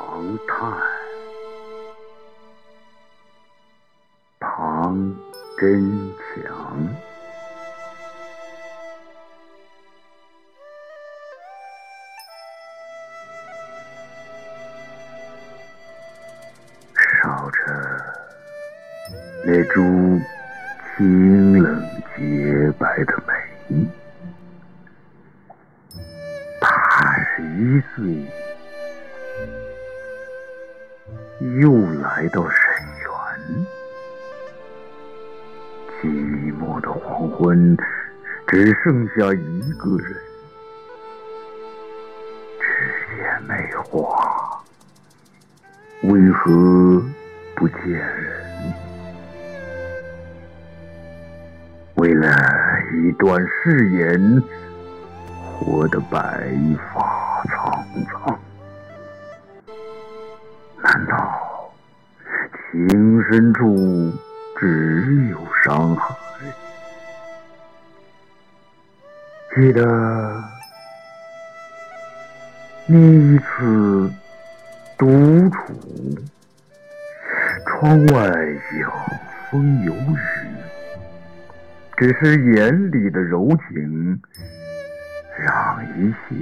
长叹，唐真强。烧着那株清冷洁白的梅，八十一岁，又来到沈园。寂寞的黄昏，只剩下一个人，只见梅花。为何不见人？为了一段誓言，活得白发苍苍。情深处只有伤害？记得那一次。独处，窗外有风有雨，只是眼里的柔情，让一切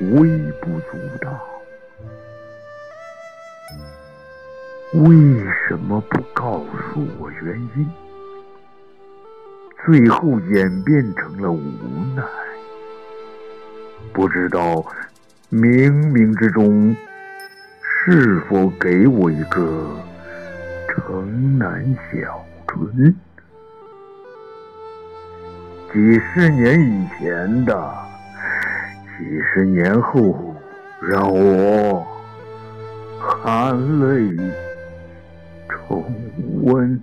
微不足道。为什么不告诉我原因？最后演变成了无奈。不知道冥冥之中。是否给我一个城南小春？几十年以前的，几十年后，让我含泪重温。